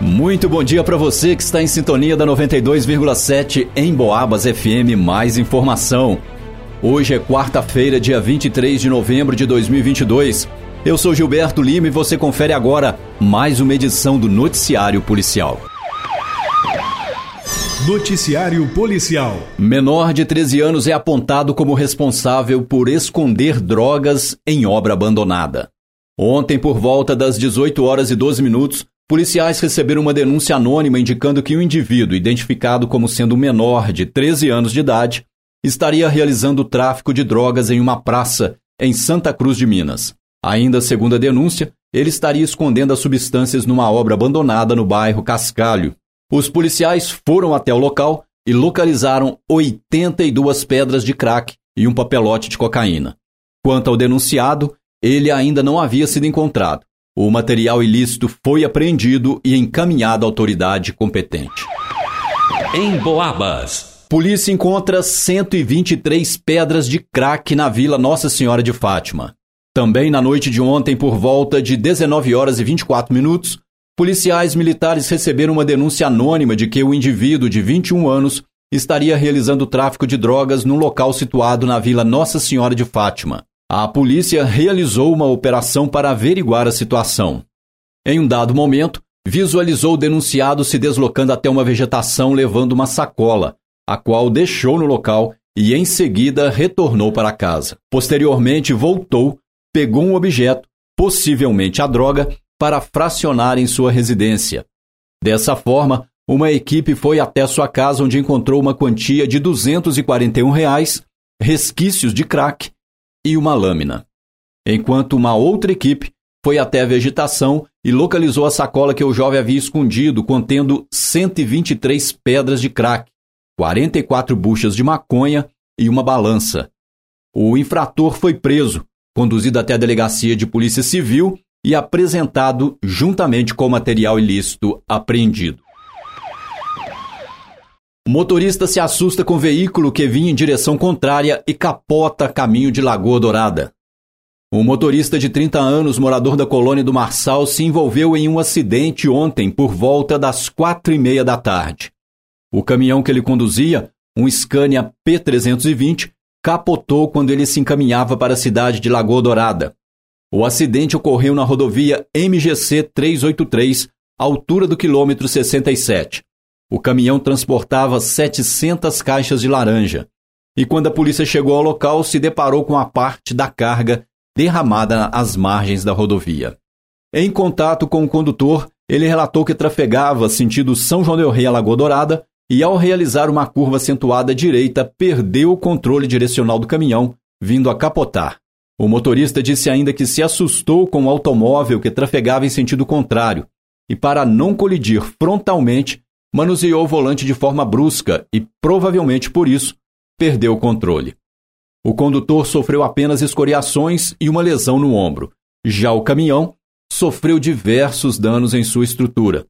Muito bom dia para você que está em sintonia da 92,7 em Boabas FM. Mais informação. Hoje é quarta-feira, dia 23 de novembro de 2022. Eu sou Gilberto Lima e você confere agora mais uma edição do Noticiário Policial. Noticiário Policial. Menor de 13 anos é apontado como responsável por esconder drogas em obra abandonada. Ontem, por volta das 18 horas e 12 minutos, policiais receberam uma denúncia anônima indicando que um indivíduo, identificado como sendo menor de 13 anos de idade, estaria realizando tráfico de drogas em uma praça em Santa Cruz de Minas. Ainda segundo a denúncia, ele estaria escondendo as substâncias numa obra abandonada no bairro Cascalho. Os policiais foram até o local e localizaram 82 pedras de crack e um papelote de cocaína. Quanto ao denunciado, ele ainda não havia sido encontrado. O material ilícito foi apreendido e encaminhado à autoridade competente. Em Boabas. Polícia encontra 123 pedras de crack na Vila Nossa Senhora de Fátima. Também na noite de ontem, por volta de 19 horas e 24 minutos, policiais militares receberam uma denúncia anônima de que o indivíduo de 21 anos estaria realizando tráfico de drogas num local situado na Vila Nossa Senhora de Fátima. A polícia realizou uma operação para averiguar a situação. Em um dado momento, visualizou o denunciado se deslocando até uma vegetação levando uma sacola, a qual deixou no local e em seguida retornou para casa. Posteriormente, voltou, pegou um objeto, possivelmente a droga, para fracionar em sua residência. Dessa forma, uma equipe foi até sua casa onde encontrou uma quantia de 241 reais, resquícios de crack e uma lâmina. Enquanto uma outra equipe foi até a vegetação e localizou a sacola que o jovem havia escondido, contendo 123 pedras de crack, 44 buchas de maconha e uma balança. O infrator foi preso, conduzido até a delegacia de polícia civil e apresentado juntamente com o material ilícito apreendido. Motorista se assusta com o veículo que vinha em direção contrária e capota caminho de Lagoa Dourada. Um motorista de 30 anos, morador da colônia do Marçal, se envolveu em um acidente ontem por volta das quatro e meia da tarde. O caminhão que ele conduzia, um Scania P320, capotou quando ele se encaminhava para a cidade de Lagoa Dourada. O acidente ocorreu na rodovia MGC 383, altura do quilômetro 67. O caminhão transportava 700 caixas de laranja. E quando a polícia chegou ao local, se deparou com a parte da carga derramada às margens da rodovia. Em contato com o condutor, ele relatou que trafegava sentido São João del Rei a Lagoa Dourada e, ao realizar uma curva acentuada à direita, perdeu o controle direcional do caminhão, vindo a capotar. O motorista disse ainda que se assustou com o automóvel que trafegava em sentido contrário e, para não colidir frontalmente, manuseou o volante de forma brusca e, provavelmente por isso, perdeu o controle. O condutor sofreu apenas escoriações e uma lesão no ombro. Já o caminhão sofreu diversos danos em sua estrutura.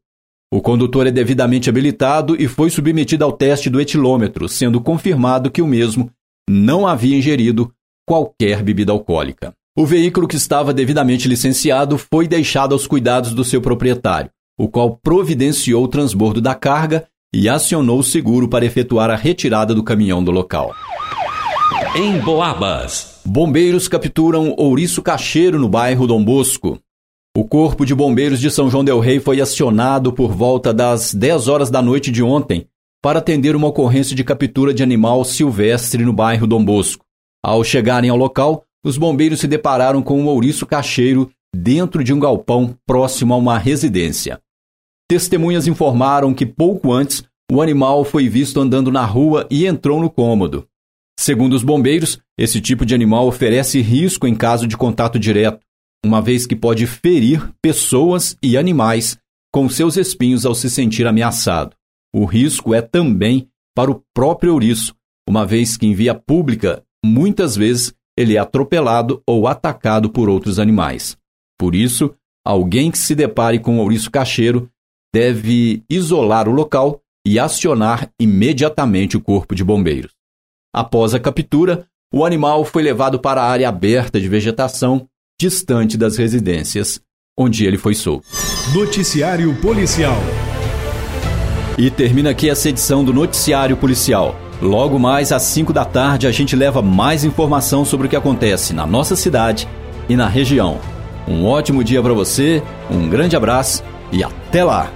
O condutor é devidamente habilitado e foi submetido ao teste do etilômetro, sendo confirmado que o mesmo não havia ingerido qualquer bebida alcoólica. O veículo que estava devidamente licenciado foi deixado aos cuidados do seu proprietário o qual providenciou o transbordo da carga e acionou o seguro para efetuar a retirada do caminhão do local. Em Boabas. Bombeiros capturam ouriço cacheiro no bairro Dom Bosco. O Corpo de Bombeiros de São João Del Rei foi acionado por volta das 10 horas da noite de ontem para atender uma ocorrência de captura de animal silvestre no bairro Dom Bosco. Ao chegarem ao local, os bombeiros se depararam com um ouriço cacheiro dentro de um galpão próximo a uma residência. Testemunhas informaram que pouco antes o animal foi visto andando na rua e entrou no cômodo. Segundo os bombeiros, esse tipo de animal oferece risco em caso de contato direto, uma vez que pode ferir pessoas e animais com seus espinhos ao se sentir ameaçado. O risco é também para o próprio ouriço, uma vez que em via pública, muitas vezes, ele é atropelado ou atacado por outros animais. Por isso, alguém que se depare com o ouriço cacheiro deve isolar o local e acionar imediatamente o corpo de bombeiros. Após a captura, o animal foi levado para a área aberta de vegetação, distante das residências, onde ele foi solto. Noticiário Policial. E termina aqui essa edição do Noticiário Policial. Logo mais às 5 da tarde a gente leva mais informação sobre o que acontece na nossa cidade e na região. Um ótimo dia para você, um grande abraço e até lá!